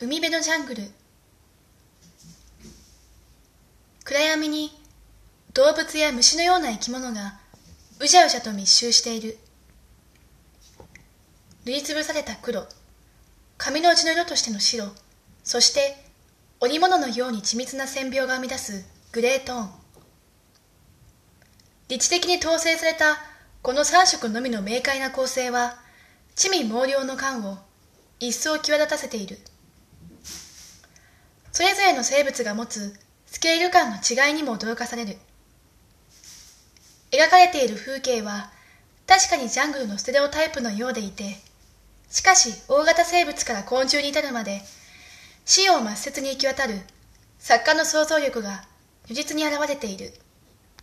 海辺のジャングル。暗闇に動物や虫のような生き物がうじゃうじゃと密集している。塗りつぶされた黒髪の内の色としての白そして織物のように緻密な線描が生み出すグレートーン。理知的に統制されたこの3色のみの明快な構成は地味猛量の感を一層際立たせている。それぞれの生物が持つスケール感の違いにも驚かされる。描かれている風景は確かにジャングルのステレオタイプのようでいてしかし大型生物から昆虫に至るまで死を抹殺に行き渡る作家の想像力が如実に現れている。